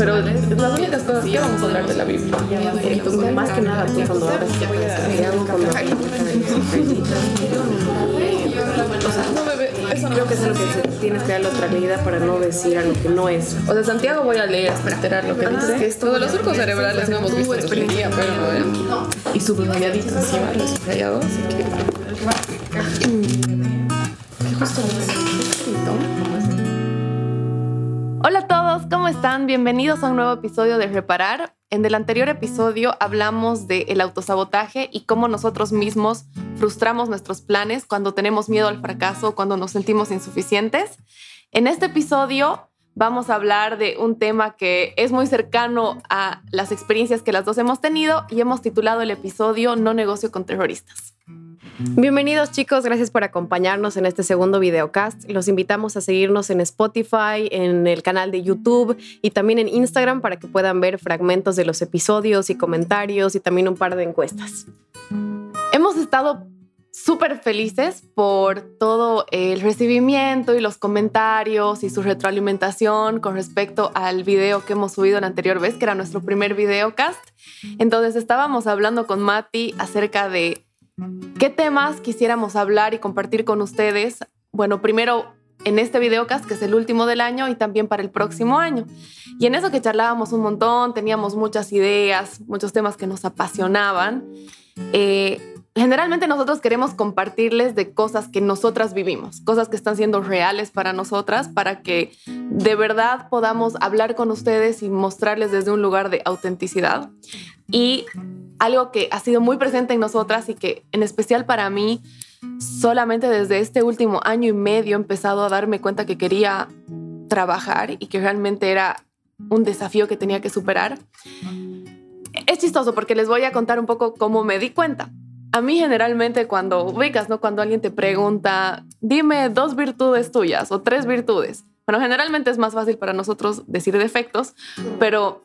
Pero las únicas cosas que vamos a hablar de la Biblia. Eh, más que nada, tú cuando abres Santiago, cuando o sea, no, bebé, eso no. Creo que es lo que tienes que darle otra leída para no decir algo que no es. O sea, Santiago voy a leer, esperar lo que dice. Que esto de los surcos cerebrales no hemos visto experiencia, pero eh, y subrayadito encima, lo subrayado, así que. ¿Qué justo Hola a todos, ¿cómo están? Bienvenidos a un nuevo episodio de Reparar. En el anterior episodio hablamos del el autosabotaje y cómo nosotros mismos frustramos nuestros planes cuando tenemos miedo al fracaso, cuando nos sentimos insuficientes. En este episodio vamos a hablar de un tema que es muy cercano a las experiencias que las dos hemos tenido y hemos titulado el episodio No negocio con terroristas. Bienvenidos chicos, gracias por acompañarnos en este segundo videocast. Los invitamos a seguirnos en Spotify, en el canal de YouTube y también en Instagram para que puedan ver fragmentos de los episodios y comentarios y también un par de encuestas. Hemos estado súper felices por todo el recibimiento y los comentarios y su retroalimentación con respecto al video que hemos subido la anterior vez, que era nuestro primer videocast. Entonces estábamos hablando con Mati acerca de ¿Qué temas quisiéramos hablar y compartir con ustedes? Bueno, primero en este videocast, que es el último del año, y también para el próximo año. Y en eso que charlábamos un montón, teníamos muchas ideas, muchos temas que nos apasionaban. Eh, generalmente nosotros queremos compartirles de cosas que nosotras vivimos, cosas que están siendo reales para nosotras, para que de verdad podamos hablar con ustedes y mostrarles desde un lugar de autenticidad. Y algo que ha sido muy presente en nosotras y que en especial para mí, solamente desde este último año y medio he empezado a darme cuenta que quería trabajar y que realmente era un desafío que tenía que superar. Es chistoso porque les voy a contar un poco cómo me di cuenta a mí generalmente cuando ubicas, ¿no? Cuando alguien te pregunta, dime dos virtudes tuyas o tres virtudes. Bueno, generalmente es más fácil para nosotros decir defectos, pero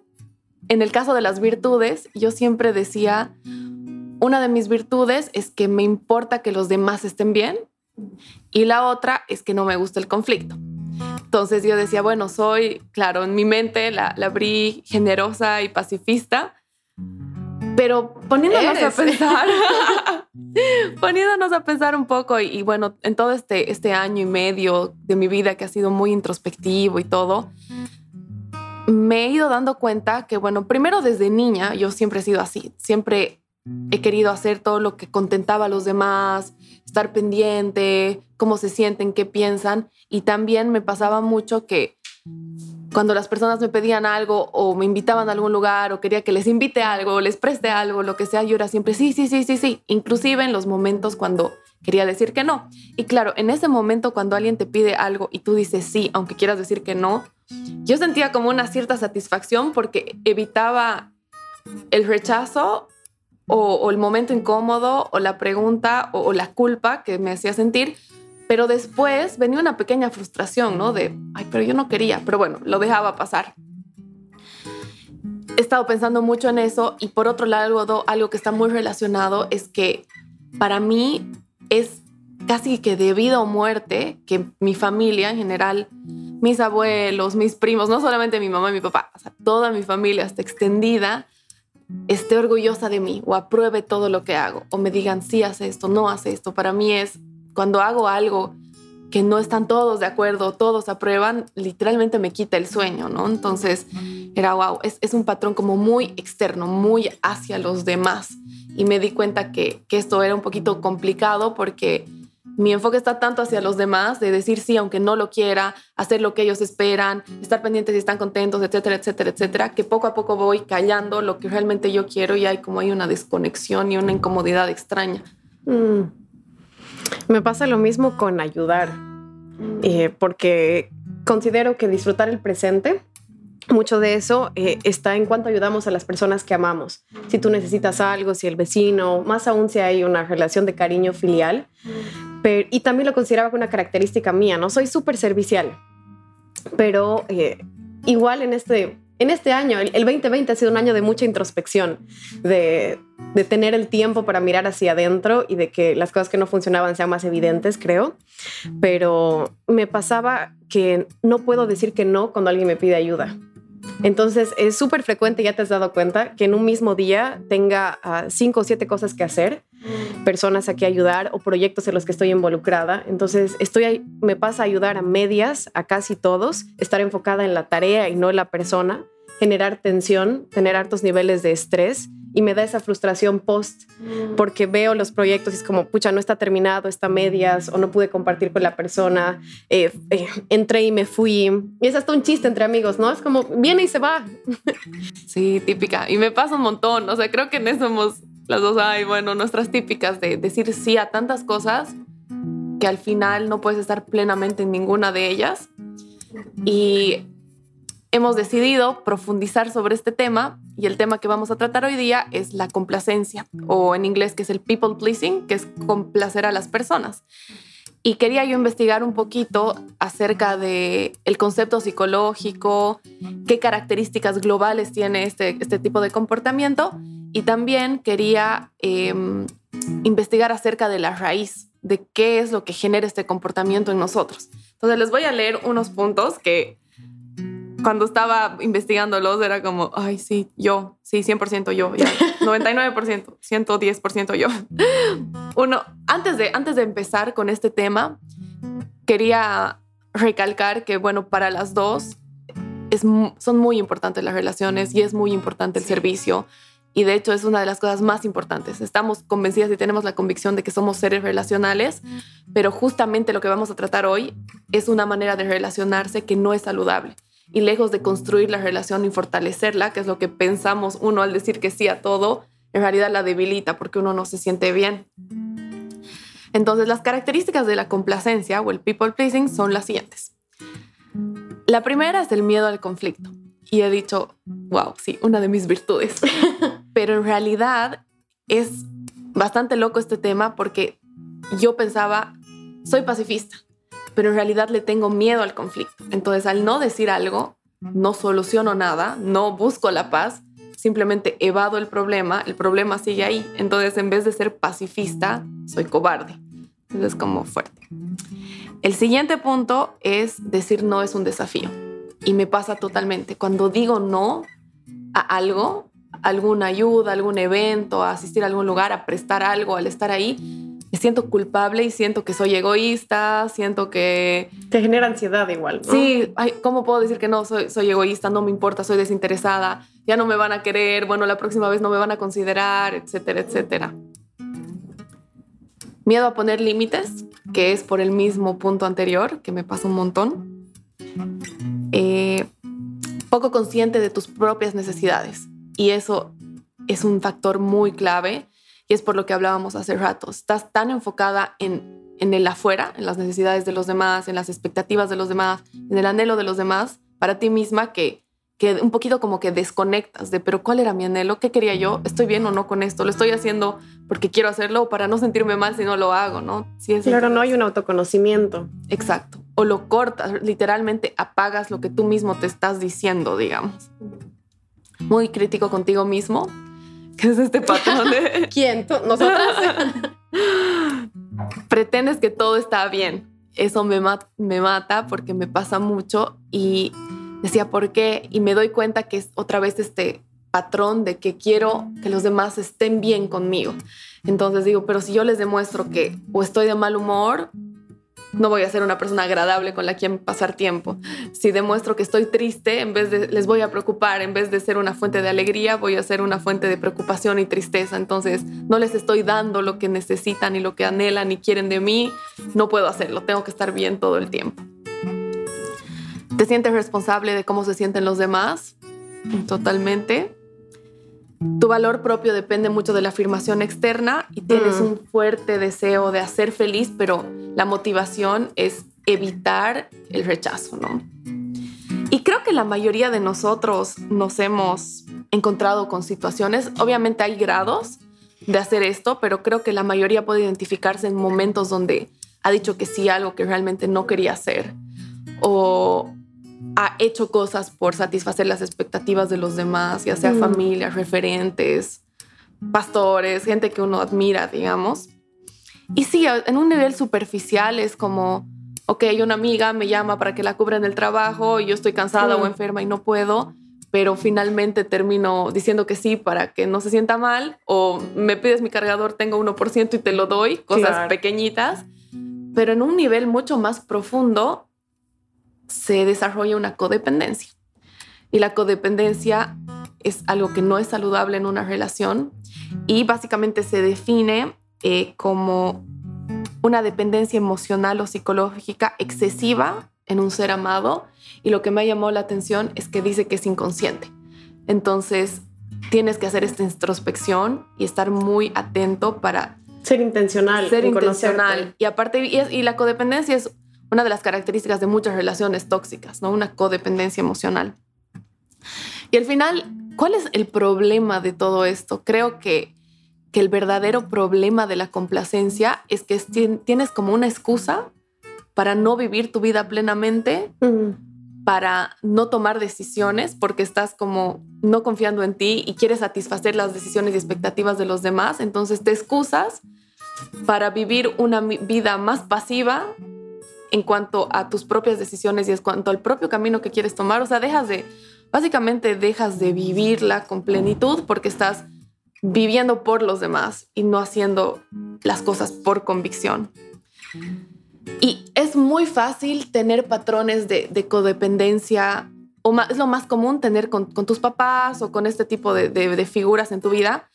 en el caso de las virtudes, yo siempre decía, una de mis virtudes es que me importa que los demás estén bien y la otra es que no me gusta el conflicto. Entonces yo decía, bueno, soy, claro, en mi mente la, la abrí generosa y pacifista, pero poniéndonos a pensar, poniéndonos a pensar un poco y, bueno, en todo este, este año y medio de mi vida que ha sido muy introspectivo y todo, me he ido dando cuenta que, bueno, primero desde niña yo siempre he sido así, siempre he querido hacer todo lo que contentaba a los demás, estar pendiente, cómo se sienten, qué piensan y también me pasaba mucho que cuando las personas me pedían algo o me invitaban a algún lugar o quería que les invite algo o les preste algo, lo que sea, yo era siempre sí, sí, sí, sí, sí, inclusive en los momentos cuando quería decir que no. Y claro, en ese momento cuando alguien te pide algo y tú dices sí, aunque quieras decir que no, yo sentía como una cierta satisfacción porque evitaba el rechazo o, el momento incómodo o la pregunta o la culpa que me hacía sentir pero después venía una pequeña frustración, ¿no? De, ay, pero yo no quería, pero bueno, lo dejaba pasar. He estado pensando mucho en eso y por otro lado, algo que está muy relacionado es que para mí es casi que de vida o muerte que mi familia en general, mis abuelos, mis primos, no solamente mi mamá y mi papá, toda mi familia hasta extendida, esté orgullosa de mí o apruebe todo lo que hago o me digan sí hace esto, no hace esto. Para mí es cuando hago algo que no están todos de acuerdo, todos aprueban, literalmente me quita el sueño, ¿no? Entonces era, wow, es, un patrón como muy externo, muy hacia los demás. Y me di cuenta que, que esto era un poquito complicado porque mi enfoque está tanto hacia los demás, de decir sí, aunque no lo quiera, hacer lo que ellos esperan, estar pendientes si están contentos, etcétera, etcétera, etcétera, que poco a poco voy callando lo que realmente yo quiero y hay como hay una desconexión y una incomodidad extraña. Mm. Me pasa lo mismo con ayudar, eh, porque considero que disfrutar el presente, mucho de eso eh, está en cuanto ayudamos a las personas que amamos. Si tú necesitas algo, si el vecino, más aún si hay una relación de cariño filial. y también lo consideraba como una característica mía, ¿no? Soy súper servicial, pero eh, igual en este en este año, el, 2020 ha sido un año de mucha introspección, de, tener el tiempo para mirar hacia adentro y de que las cosas que no funcionaban sean más evidentes, creo. Pero me pasaba que no puedo decir que no cuando alguien me pide ayuda. Entonces es súper frecuente, ya te has dado cuenta, que en un mismo día tenga uh, cinco o siete cosas que hacer, personas a que ayudar o proyectos en los que estoy involucrada. Entonces estoy, me pasa a ayudar a medias, a casi todos, estar enfocada en la tarea y no en la persona, generar tensión, tener altos niveles de estrés y me da esa frustración post mm. porque veo los proyectos y es como, pucha, no está terminado, está medias o no pude compartir con la persona, eh, eh, entré y me fui. Y es hasta un chiste entre amigos, ¿no? Es como, viene y se va. Sí, típica. Y me pasa un montón. O sea, creo que en eso somos las dos, ay, bueno, nuestras típicas de decir sí a tantas cosas que al final no puedes estar plenamente en ninguna de ellas. Y hemos decidido profundizar sobre este tema y el tema que vamos a tratar hoy día es la complacencia o en inglés que es el people pleasing, que es complacer a las personas. Y quería yo investigar un poquito acerca de el concepto psicológico, qué características globales tiene este, este tipo de comportamiento y también quería em, investigar acerca de la raíz, de qué es lo que genera este comportamiento en nosotros. Entonces les voy a leer unos puntos que cuando estaba investigándolos era como, ay, sí, yo, sí, 100% yo, ya, 99%, 110% yo. Uno, antes de, antes de empezar con este tema, quería recalcar que, bueno, para las dos es, son muy importantes las relaciones y es muy importante el servicio. Y de hecho es una de las cosas más importantes. Estamos convencidas y tenemos la convicción de que somos seres relacionales, pero justamente lo que vamos a tratar hoy es una manera de relacionarse que no es saludable y lejos de construir la relación y fortalecerla, que es lo que pensamos uno al decir que sí a todo, en realidad la debilita porque uno no se siente bien. Entonces, las características de la complacencia o el people pleasing son las siguientes. La primera es el miedo al conflicto. Y he dicho, wow, sí, una de mis virtudes. Pero en realidad es bastante loco este tema porque yo pensaba, soy pacifista pero en realidad le tengo miedo al conflicto. Entonces, al no decir algo, no soluciono nada, no busco la paz, simplemente evado el problema, el problema sigue ahí. Entonces, en vez de ser pacifista, soy cobarde. Entonces, es como fuerte. El siguiente punto es decir no es un desafío. Y me pasa totalmente. Cuando digo no a algo, alguna ayuda, algún evento, a asistir a algún lugar, a prestar algo, al estar ahí, me siento culpable y siento que soy egoísta, siento que... Te genera ansiedad igual. ¿no? Sí, ¿cómo puedo decir que no? Soy, soy egoísta, no me importa, soy desinteresada, ya no me van a querer, bueno, la próxima vez no me van a considerar, etcétera, etcétera. Miedo a poner límites, que es por el mismo punto anterior, que me pasa un montón. Eh, poco consciente de tus propias necesidades. Y eso es un factor muy clave y es por lo que hablábamos hace rato. Estás tan enfocada en, en el afuera, en las necesidades de los demás, en las expectativas de los demás, en el anhelo de los demás para ti misma que, que un poquito como que desconectas de, pero ¿cuál era mi anhelo? ¿Qué quería yo? ¿Estoy bien o no con esto? ¿Lo estoy haciendo porque quiero hacerlo o para no sentirme mal si no lo hago? ¿no? Si es claro, no hay un autoconocimiento. Exacto. O lo cortas, literalmente apagas lo que tú mismo te estás diciendo, digamos. Muy crítico contigo mismo ¿Qué es este patrón de... ¿Quién? ¿Nosotras? Pretendes que todo está bien. Eso me, me mata porque me pasa mucho y decía, ¿por qué? Y me doy cuenta que es otra vez este patrón de que quiero que los demás estén bien conmigo. Entonces digo, pero si yo les demuestro que o estoy de mal humor no voy a ser una persona agradable con la quien pasar tiempo. Si demuestro que estoy triste, en vez de les voy a preocupar, en vez de ser una fuente de alegría, voy a ser una fuente de preocupación y tristeza. Entonces, no les estoy dando lo que necesitan y lo que anhelan y quieren de mí, no puedo hacerlo, tengo que estar bien todo el tiempo. ¿Te sientes responsable de cómo se sienten los demás? Totalmente. Tu valor propio depende mucho de la afirmación externa y tienes mm. un fuerte deseo de hacer feliz, pero la motivación es evitar el rechazo, ¿no? Y creo que la mayoría de nosotros nos hemos encontrado con situaciones, obviamente hay grados de hacer esto, pero creo que la mayoría puede identificarse en momentos donde ha dicho que sí a algo que realmente no quería hacer o ha hecho cosas por satisfacer las expectativas de los demás, ya sea mm. familias, referentes, pastores, gente que uno admira, digamos. Y sí, en un nivel superficial es como, ok, una amiga me llama para que la cubra en el trabajo y yo estoy cansada o mm. enferma y no puedo, pero finalmente termino diciendo que sí para que no se sienta mal, o me pides mi cargador, tengo 1% y te lo doy, cosas pequeñitas, pero en un nivel mucho más profundo se desarrolla una codependencia. Y la codependencia es algo que no es saludable en una relación y básicamente se define eh, como una dependencia emocional o psicológica excesiva en un ser amado y lo que me llamó la atención es que dice que es inconsciente. Entonces, tienes que hacer esta introspección y estar muy atento para ser intencional. Ser intencional. Y aparte, y, la codependencia es una de las características de muchas relaciones tóxicas, ¿no? Una codependencia emocional. Y al final, ¿cuál es el problema de todo esto? Creo que, que el verdadero problema de la complacencia es que tienes como una excusa para no vivir tu vida plenamente, para no tomar decisiones porque estás como no confiando en ti y quieres satisfacer las decisiones y expectativas de los demás. Entonces te excusas para vivir una vida más pasiva en cuanto a tus propias decisiones y en cuanto al propio camino que quieres tomar. O sea, dejas de, básicamente dejas de vivirla con plenitud porque estás viviendo por los demás y no haciendo las cosas por convicción. Y es muy fácil tener patrones de, codependencia, o es lo más común tener con, tus papás o con este tipo de, figuras en tu vida.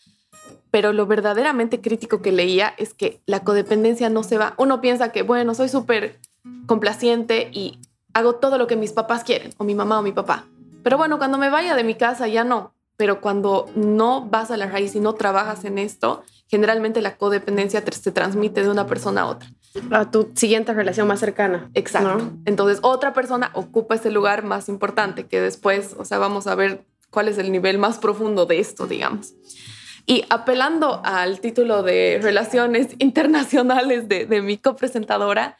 Pero lo verdaderamente crítico que leía es que la codependencia no se va. Uno piensa que, bueno, soy súper complaciente y hago todo lo que mis papás quieren, o mi mamá o mi papá. Pero bueno, cuando me vaya de mi casa ya no. Pero cuando no vas a la raíz y no trabajas en esto, generalmente la codependencia se transmite de una persona a otra a tu siguiente relación más cercana. Exacto. Entonces, otra persona ocupa ese lugar más importante que después, o sea, vamos a ver cuál es el nivel más profundo de esto, digamos. Y apelando al título de Relaciones Internacionales de, de mi copresentadora,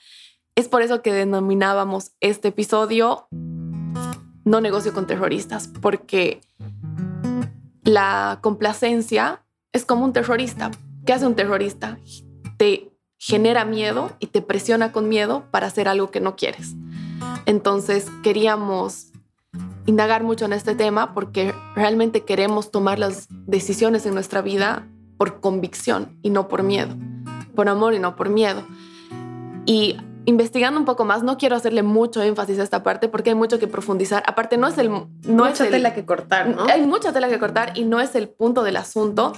es por eso que denominábamos este episodio No negocio con terroristas, porque la complacencia es como un terrorista. ¿Qué hace un terrorista? Te genera miedo y te presiona con miedo para hacer algo que no quieres. Entonces queríamos indagar mucho en este tema porque realmente queremos tomar las decisiones en nuestra vida por convicción y no por miedo, por amor y no por miedo. Y investigando un poco más, no quiero hacerle mucho énfasis a esta parte porque hay mucho que profundizar. Aparte, no es el... No mucha tela que cortar, ¿no? Hay mucha tela que cortar y no es el punto del asunto,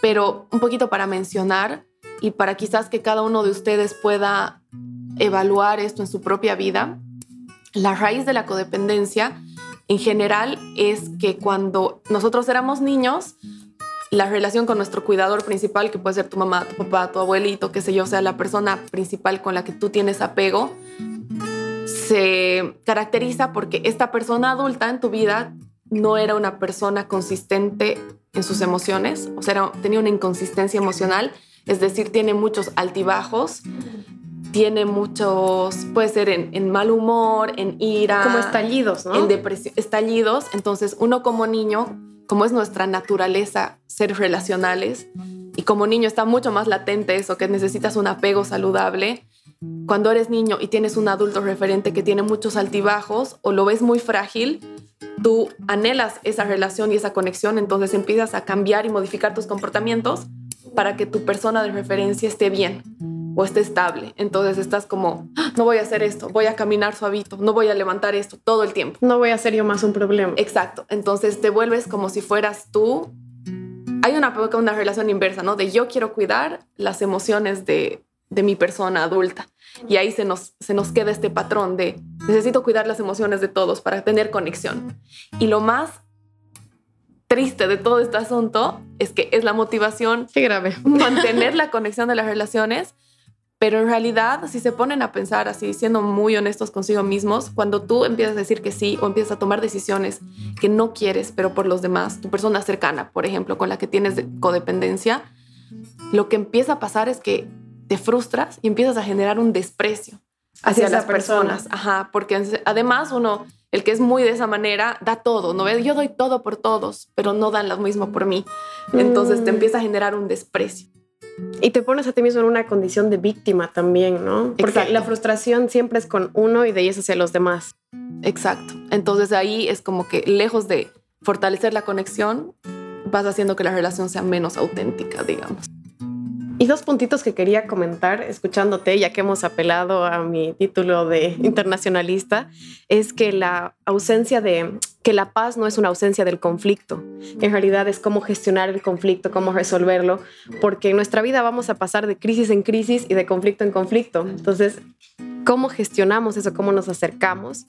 pero un poquito para mencionar y para quizás que cada uno de ustedes pueda evaluar esto en su propia vida, la raíz de la codependencia en general es que cuando nosotros éramos niños, la relación con nuestro cuidador principal, que puede ser tu mamá, tu papá, tu abuelito, qué sé yo, sea la persona principal con la que tú tienes apego, se caracteriza porque esta persona adulta en tu vida no era una persona consistente en sus emociones, o sea, tenía una inconsistencia emocional es decir, tiene muchos altibajos, tiene muchos, puede ser en, mal humor, en ira. Como estallidos, ¿no? En depresión, estallidos. Entonces, uno como niño, como es nuestra naturaleza ser relacionales, y como niño está mucho más latente eso, que necesitas un apego saludable. Cuando eres niño y tienes un adulto referente que tiene muchos altibajos o lo ves muy frágil, tú anhelas esa relación y esa conexión, entonces empiezas a cambiar y modificar tus comportamientos para que tu persona de referencia esté bien o esté estable. Entonces estás como, ah, no voy a hacer esto, voy a caminar suavito, no voy a levantar esto todo el tiempo. No voy a hacer yo más un problema. Exacto. Entonces te vuelves como si fueras tú. Hay una, una relación inversa, ¿no? De yo quiero cuidar las emociones de, de mi persona adulta. Y ahí se nos, se nos queda este patrón de necesito cuidar las emociones de todos para tener conexión. Y lo más triste de todo este asunto es que es la motivación. Qué grave. Mantener la conexión de las relaciones. Pero en realidad, si se ponen a pensar así, siendo muy honestos consigo mismos, cuando tú empiezas a decir que sí o empiezas a tomar decisiones que no quieres, pero por los demás, tu persona cercana, por ejemplo, con la que tienes codependencia, lo que empieza a pasar es que te frustras y empiezas a generar un desprecio hacia, las personas. Ajá, porque además uno el que es muy de esa manera da todo, ¿no ves? Yo doy todo por todos, pero no dan lo mismo por mí. Entonces te mm. empieza a generar un desprecio. Y te pones a ti mismo en una condición de víctima también, ¿no? Porque la frustración siempre es con uno y de ahí es hacia los demás. Exacto. Entonces ahí es como que lejos de fortalecer la conexión, vas haciendo que la relación sea menos auténtica, digamos. Y dos puntitos que quería comentar escuchándote, ya que hemos apelado a mi título de internacionalista, es que la ausencia de, que la paz no es una ausencia del conflicto, en realidad es cómo gestionar el conflicto, cómo resolverlo, porque en nuestra vida vamos a pasar de crisis en crisis y de conflicto en conflicto. Entonces, ¿cómo gestionamos eso? ¿Cómo nos acercamos?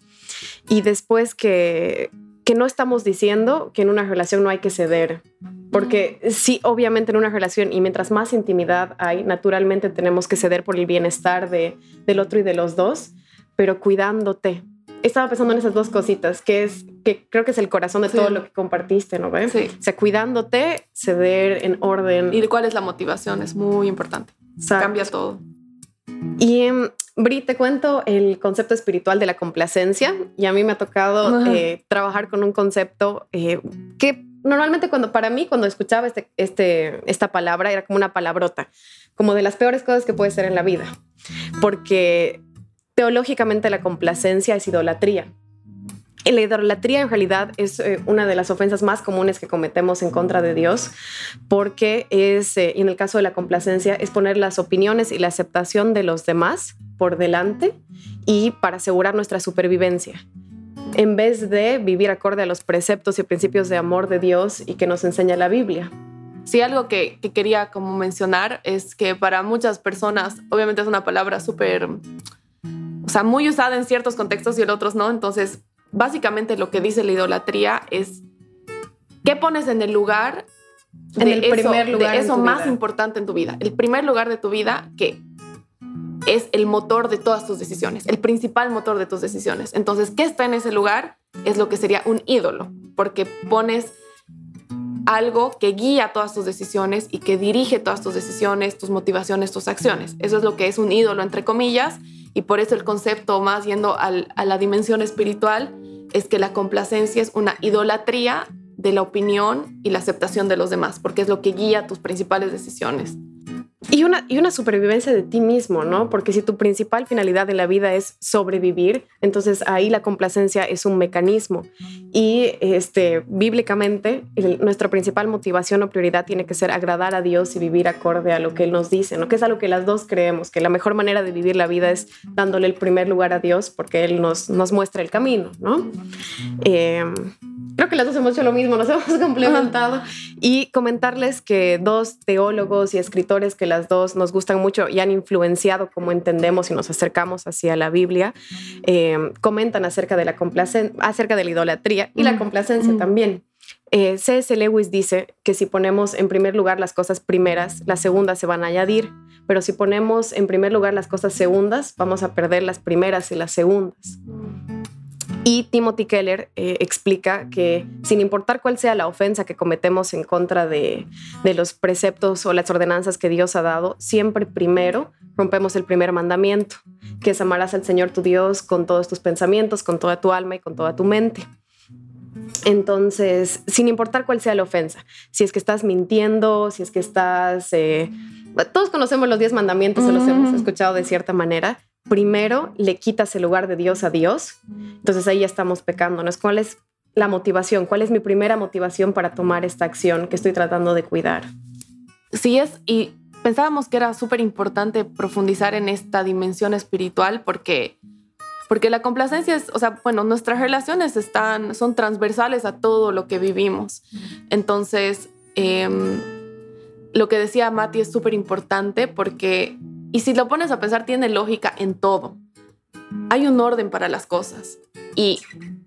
Y después que que no estamos diciendo que en una relación no hay que ceder, porque sí, obviamente en una relación y mientras más intimidad hay, naturalmente tenemos que ceder por el bienestar de, del otro y de los dos, pero cuidándote. Estaba pensando en esas dos cositas, que es que creo que es el corazón de todo lo que compartiste, ¿no ves? Sí. O sea, cuidándote, ceder en orden. ¿Y cuál es la motivación? Es muy importante. Cambia todo. Y em, Bri, te cuento el concepto espiritual de la complacencia y a mí me ha tocado eh, trabajar con un concepto eh, que normalmente cuando para mí cuando escuchaba este, este, esta palabra era como una palabrota, como de las peores cosas que puede ser en la vida, porque teológicamente la complacencia es idolatría. La idolatría en realidad es eh, una de las ofensas más comunes que cometemos en contra de Dios, porque es, en el caso de la complacencia, es poner las opiniones y la aceptación de los demás por delante y para asegurar nuestra supervivencia, en vez de vivir acorde a los preceptos y principios de amor de Dios y que nos enseña la Biblia. Sí, algo que, quería como mencionar es que para muchas personas, obviamente es una palabra súper, o sea, muy usada en ciertos contextos y en otros no, entonces básicamente lo que dice la idolatría es qué pones en el lugar de en el primer lugar de eso más vida. importante en tu vida. El primer lugar de tu vida que es el motor de todas tus decisiones, el principal motor de tus decisiones. Entonces, ¿qué está en ese lugar? Es lo que sería un ídolo, porque pones algo que guía todas tus decisiones y que dirige todas tus decisiones, tus motivaciones, tus acciones. Eso es lo que es un ídolo, entre comillas, y por eso el concepto más yendo al, a la dimensión espiritual es que la complacencia es una idolatría de la opinión y la aceptación de los demás, porque es lo que guía tus principales decisiones. Y una, y una supervivencia de ti mismo, ¿no? Porque si tu principal finalidad en la vida es sobrevivir, entonces ahí la complacencia es un mecanismo. Y este, bíblicamente, nuestra principal motivación o prioridad tiene que ser agradar a Dios y vivir acorde a lo que Él nos dice, ¿no? Que es algo que las dos creemos, que la mejor manera de vivir la vida es dándole el primer lugar a Dios porque Él nos, nos muestra el camino, ¿no? Eh, creo que las dos hemos hecho lo mismo, nos hemos complementado. Y comentarles que dos teólogos y escritores que las dos nos gustan mucho y han influenciado cómo entendemos y nos acercamos hacia la Biblia, eh, comentan acerca de la acerca de la idolatría y la Mm. complacencia Mm. también. Eh, C.S. Lewis dice que si ponemos en primer lugar las cosas primeras, las segundas se van a añadir, pero si ponemos en primer lugar las cosas segundas, vamos a perder las primeras y las segundas. Y Timothy Keller eh, explica que sin importar cuál sea la ofensa que cometemos en contra de, de los preceptos o las ordenanzas que Dios ha dado, siempre primero rompemos el primer mandamiento, que es amarás al Señor tu Dios con todos tus pensamientos, con toda tu alma y con toda tu mente. Entonces, sin importar cuál sea la ofensa, si es que estás mintiendo, si es que estás... eh, todos conocemos los diez mandamientos, se los Mm. hemos escuchado de cierta manera. Primero le quitas el lugar de Dios a Dios, entonces ahí ya estamos pecando. ¿no? ¿Cuál es la motivación? ¿Cuál es mi primera motivación para tomar esta acción que estoy tratando de cuidar? Sí es, y pensábamos que era súper importante profundizar en esta dimensión espiritual porque, porque la complacencia es, o sea, bueno, nuestras relaciones están, son transversales a todo lo que vivimos. Entonces, em, lo que decía Mati es súper importante porque, y si lo pones a pensar, tiene lógica en todo. Hay un orden para las cosas y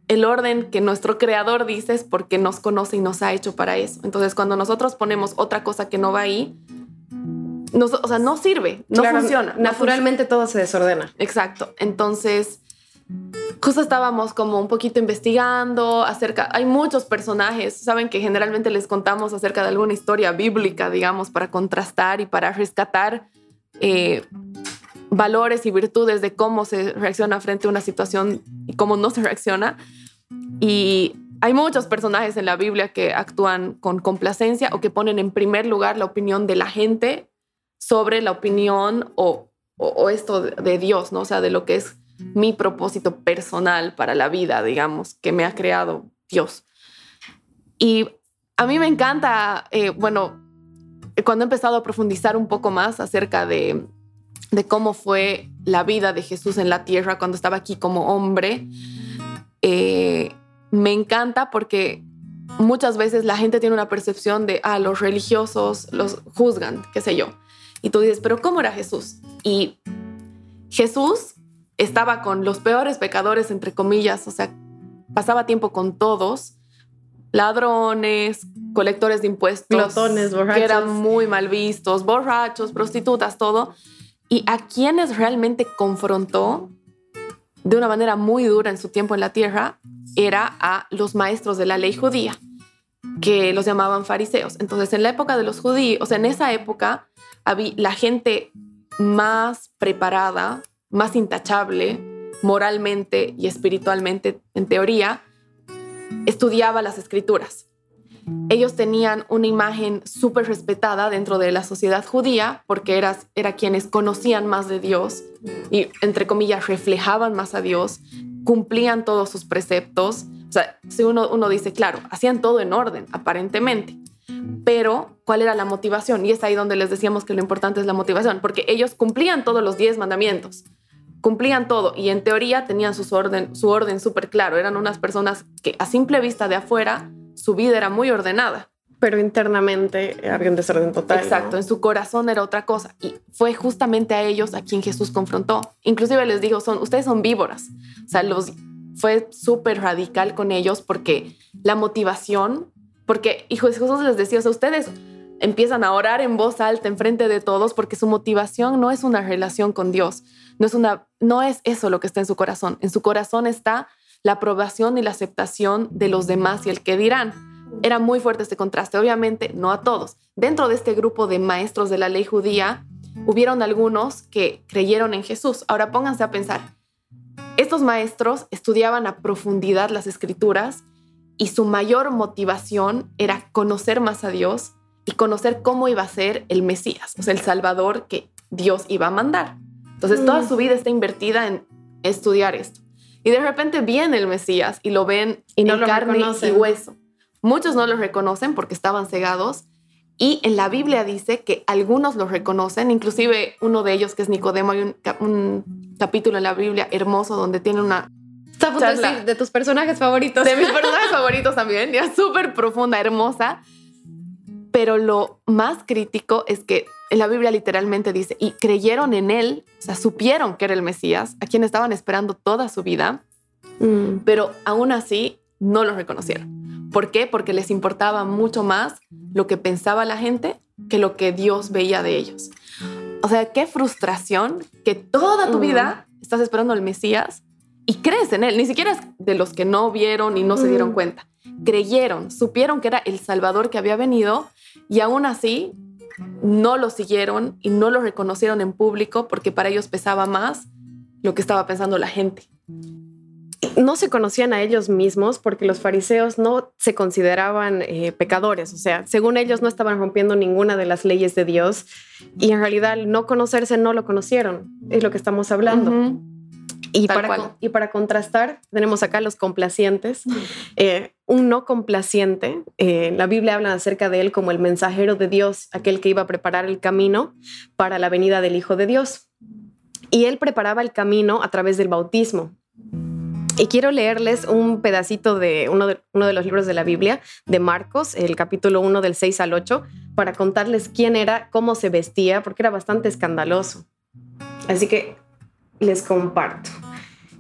el orden que nuestro creador dice es porque nos conoce y nos ha hecho para eso. Entonces, cuando nosotros ponemos otra cosa que no va ahí, nos- o sea, no sirve, no Claro, funciona. no Naturalmente todo se desordena. Exacto. Entonces, justo estábamos como un poquito investigando acerca, hay muchos personajes, saben que generalmente les contamos acerca de alguna historia bíblica, digamos, para contrastar y para rescatar eh, valores y virtudes de cómo se reacciona frente a una situación y cómo no se reacciona. Y hay muchos personajes en la Biblia que actúan con complacencia o que ponen en primer lugar la opinión de la gente sobre la opinión o, esto de- de Dios, ¿no? O sea, de lo que es mi propósito personal para la vida, digamos, que me ha creado Dios. Y a mí me encanta, eh, bueno, cuando he empezado a profundizar un poco más acerca de, cómo fue la vida de Jesús en la tierra cuando estaba aquí como hombre, eh, me encanta porque muchas veces la gente tiene una percepción de, ah, los religiosos los juzgan, qué sé yo. Y tú dices, pero ¿cómo era Jesús? Y Jesús estaba con los peores pecadores, entre comillas, o sea, pasaba tiempo con todos, ladrones, colectores de impuestos, Glotones, que eran muy mal vistos, borrachos, prostitutas, todo. Y a quienes realmente confrontó de una manera muy dura en su tiempo en la tierra era a los maestros de la ley judía, que los llamaban fariseos. Entonces, en la época de los judíos, o sea, en esa época, había la gente más preparada, más intachable, moralmente y espiritualmente, en teoría, estudiaba las escrituras. Ellos tenían una imagen súper respetada dentro de la sociedad judía porque era, era quienes conocían más de Dios y, entre comillas, reflejaban más a Dios, cumplían todos sus preceptos. O sea, si uno, uno dice, claro, hacían todo en orden, aparentemente. Pero, ¿cuál era la motivación? Y es ahí donde les decíamos que lo importante es la motivación, porque ellos cumplían todos los diez mandamientos cumplían todo y en teoría tenían su orden, su orden súper claro. Eran unas personas que a simple vista de afuera su vida era muy ordenada. Pero internamente había un desorden total. Exacto, en su corazón era otra cosa. Y fue justamente a ellos a quien Jesús confrontó. Inclusive les dijo, son, ustedes son víboras. O sea, los, fue súper radical con ellos porque la motivación, porque hijo Jesús les decía, o sea, ustedes empiezan a orar en voz alta en frente de todos porque su motivación no es una relación con Dios, no es una no es eso lo que está en su corazón. En su corazón está la aprobación y la aceptación de los demás y el que dirán. Era muy fuerte este contraste, obviamente no a todos. Dentro de este grupo de maestros de la ley judía, hubieron algunos que creyeron en Jesús. Ahora pónganse a pensar. Estos maestros estudiaban a profundidad las escrituras y su mayor motivación era conocer más a Dios y conocer cómo iba a ser el Mesías, o sea, el Salvador que Dios iba a mandar. Entonces, toda mm. su vida está invertida en estudiar esto. Y de repente viene el Mesías y lo ven y no en carne y hueso. Muchos no lo reconocen porque estaban cegados. Y en la Biblia dice que algunos lo reconocen, inclusive uno de ellos que es Nicodemo, hay un, capítulo en la Biblia hermoso donde tiene una Está decir, de tus personajes favoritos. De mis personajes favoritos también, ya súper profunda, hermosa. Pero lo más crítico es que la Biblia literalmente dice, y creyeron en él, o sea, supieron que era el Mesías, a quien estaban esperando toda su vida, mm. pero aún así no lo reconocieron. ¿Por qué? Porque les importaba mucho más lo que pensaba la gente que lo que Dios veía de ellos. O sea, qué frustración que toda tu mm. vida estás esperando al Mesías y crees en él. Ni siquiera es de los que no vieron y no se dieron mm. cuenta. Creyeron, supieron que era el Salvador que había venido y aún así no lo siguieron y no lo reconocieron en público porque para ellos pesaba más lo que estaba pensando la gente. No se conocían a ellos mismos porque los fariseos no se consideraban eh, pecadores, o sea, según ellos no estaban rompiendo ninguna de las leyes de Dios y en realidad no conocerse no lo conocieron, es lo que estamos hablando. Y para, y para, contrastar, tenemos acá los complacientes. Eh, un no complaciente, eh, la Biblia habla acerca de él como el mensajero de Dios, aquel que iba a preparar el camino para la venida del Hijo de Dios. Y él preparaba el camino a través del bautismo. Y quiero leerles un pedacito de uno, de uno de los libros de la Biblia, de Marcos, el capítulo 1 del 6 al 8, para contarles quién era, cómo se vestía, porque era bastante escandaloso. Así que les comparto.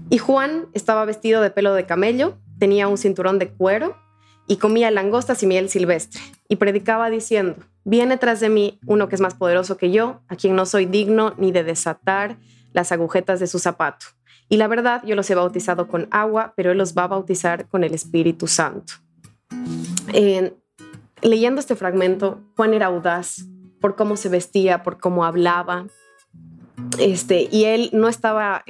Y Juan estaba vestido de pelo de camello, tenía un cinturón de cuero y comía langostas y miel silvestre. Y predicaba diciendo, viene tras de mí uno que es más poderoso que yo, a quien no soy digno ni de desatar las agujetas de su zapato. Y la verdad, yo los he bautizado con agua, pero él los va a bautizar con el Espíritu Santo. leyendo este fragmento, Juan era audaz por cómo se vestía, por cómo hablaba, este, y él no estaba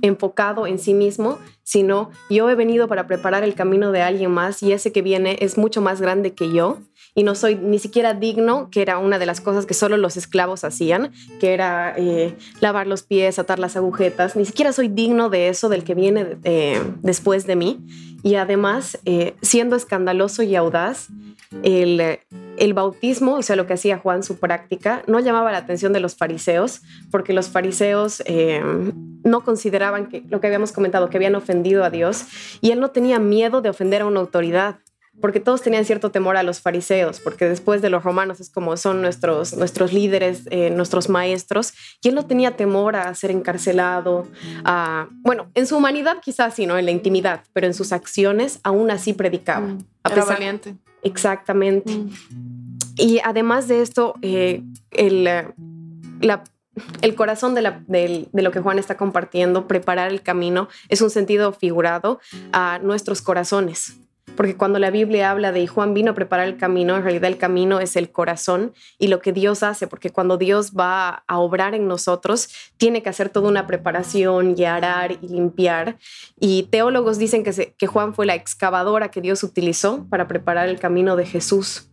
enfocado en sí mismo, sino yo he venido para preparar el camino de alguien más y ese que viene es mucho más grande que yo y no soy ni siquiera digno, que era una de las cosas que solo los esclavos hacían, que era eh, lavar los pies, atar las agujetas, ni siquiera soy digno de eso, del que viene eh, después de mí. Y además, eh, siendo escandaloso y audaz, el, el bautismo, o sea, lo que hacía Juan, su práctica, no llamaba la atención de los fariseos, porque los fariseos no consideraban que lo que habíamos comentado, que habían ofendido a Dios, y él no tenía miedo de ofender a una autoridad porque todos tenían cierto temor a los fariseos, porque después de los romanos es como son nuestros, nuestros líderes, eh, nuestros maestros, y él no tenía temor a ser encarcelado, a, bueno, en su humanidad quizás sí, ¿no? En la intimidad, pero en sus acciones aún así predicaba. Mm, a valiente. Exactamente. Mm. Y además de esto, eh, el, la, el corazón de, de, lo que Juan está compartiendo, preparar el camino, es un sentido figurado a nuestros corazones. Porque cuando la Biblia habla de Juan vino a preparar el camino, en realidad el camino es el corazón y lo que Dios hace, porque cuando Dios va a obrar en nosotros, tiene que hacer toda una preparación y arar y limpiar. Y teólogos dicen que, que Juan fue la excavadora que Dios utilizó para preparar el camino de Jesús.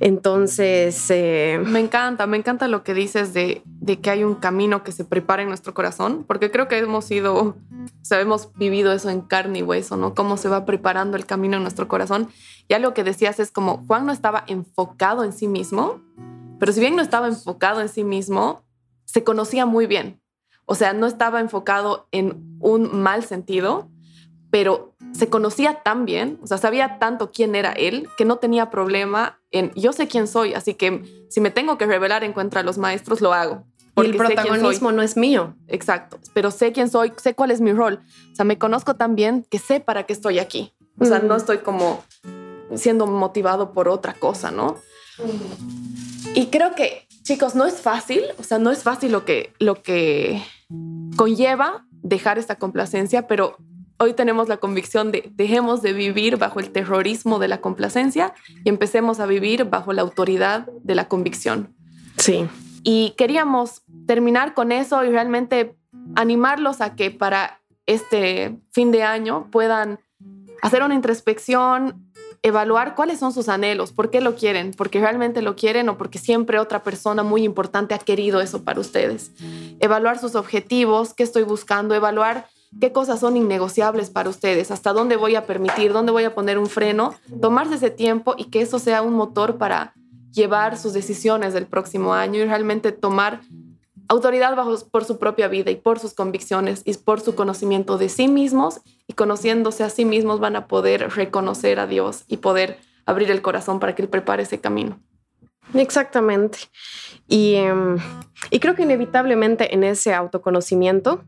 Entonces... Eh, me encanta, me encanta lo que dices de, de, que hay un camino que se prepara en nuestro corazón, porque creo que hemos sido, o sea, hemos vivido eso en carne y hueso, ¿no? Cómo se va preparando el camino en nuestro corazón. Ya lo que decías es como Juan no estaba enfocado en sí mismo, pero si bien no estaba enfocado en sí mismo, se conocía muy bien. O sea, no estaba enfocado en un mal sentido, pero se conocía tan bien, o sea, sabía tanto quién era él, que no tenía problema en, yo sé quién soy, así que si me tengo que revelar en contra de los maestros, lo hago. Porque el protagonismo no es mío. Exacto, pero sé quién soy, sé cuál es mi rol. O sea, me conozco tan bien que sé para qué estoy aquí. O sea, no estoy como siendo motivado por otra cosa, ¿no? Y creo que, chicos, no es fácil, o sea, no es fácil lo que, lo que conlleva dejar esta complacencia, pero hoy tenemos la convicción de dejemos de vivir bajo el terrorismo de la complacencia y empecemos a vivir bajo la autoridad de la convicción. Sí. Y queríamos terminar con eso y realmente animarlos a que para este fin de año puedan hacer una introspección, evaluar cuáles son sus anhelos, por qué lo quieren, porque realmente lo quieren o porque siempre otra persona muy importante ha querido eso para ustedes. Evaluar sus objetivos, qué estoy buscando, evaluar qué cosas son innegociables para ustedes, hasta dónde voy a permitir, dónde voy a poner un freno, tomarse ese tiempo y que eso sea un motor para llevar sus decisiones del próximo año y realmente tomar autoridad bajo, por su propia vida y por sus convicciones y por su conocimiento de sí mismos y conociéndose a sí mismos van a poder reconocer a Dios y poder abrir el corazón para que Él prepare ese camino. Exactamente. Y, em, y creo que inevitablemente en ese autoconocimiento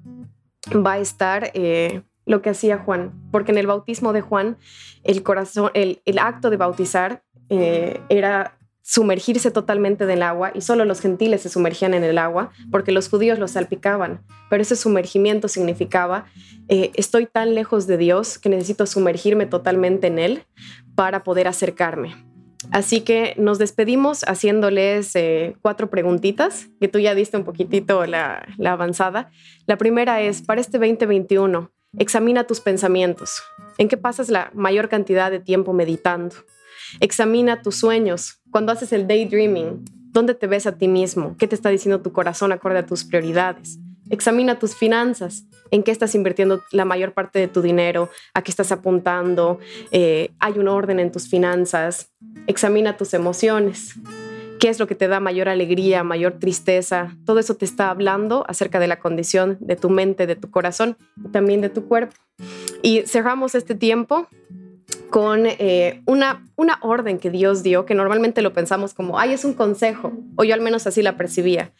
va a estar eh, lo que hacía Juan, porque en el bautismo de Juan, el corazón, el, acto de bautizar eh, era sumergirse totalmente del agua y solo los gentiles se sumergían en el agua porque los judíos los salpicaban, pero ese sumergimiento significaba eh, estoy tan lejos de Dios que necesito sumergirme totalmente en Él para poder acercarme. Así que nos despedimos haciéndoles eh, cuatro preguntitas, que tú ya diste un poquitito la, la avanzada. La primera es, para este 2021, examina tus pensamientos. ¿En qué pasas la mayor cantidad de tiempo meditando? Examina tus sueños. Cuando haces el daydreaming, ¿dónde te ves a ti mismo? ¿Qué te está diciendo tu corazón acorde a tus prioridades? Examina tus finanzas. ¿En qué estás invirtiendo la mayor parte de tu dinero? ¿A qué estás apuntando? Eh, ¿Hay un orden en tus finanzas? Examina tus emociones. ¿Qué es lo que te da mayor alegría, mayor tristeza? Todo eso te está hablando acerca de la condición de tu mente, de tu corazón y también de tu cuerpo. Y cerramos este tiempo con eh, una, una orden que Dios dio, que normalmente lo pensamos como, ay, es un consejo, o yo al menos así la percibía.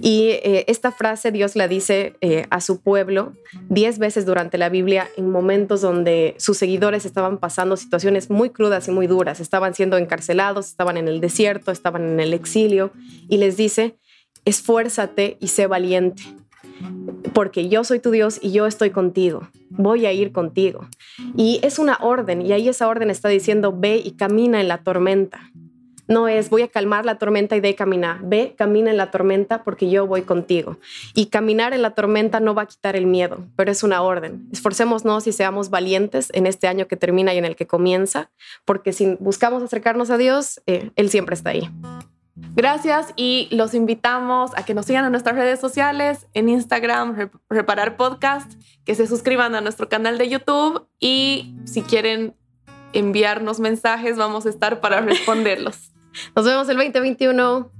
Y eh, esta frase Dios la dice eh, a su pueblo diez veces durante la Biblia en momentos donde sus seguidores estaban pasando situaciones muy crudas y muy duras, estaban siendo encarcelados, estaban en el desierto, estaban en el exilio, y les dice, esfuérzate y sé valiente porque yo soy tu Dios y yo estoy contigo, voy a ir contigo. Y es una orden, y ahí esa orden está diciendo, ve y camina en la tormenta. No es voy a calmar la tormenta y de camina. Ve, camina en la tormenta porque yo voy contigo. Y caminar en la tormenta no va a quitar el miedo, pero es una orden. Esforcémonos y seamos valientes en este año que termina y en el que comienza, porque si buscamos acercarnos a Dios, eh, Él siempre está ahí. Gracias y los invitamos a que nos sigan en nuestras redes sociales, en Instagram, Reparar Podcast, que se suscriban a nuestro canal de YouTube y si quieren enviarnos mensajes, vamos a estar para responderlos. Nos vemos el 2021.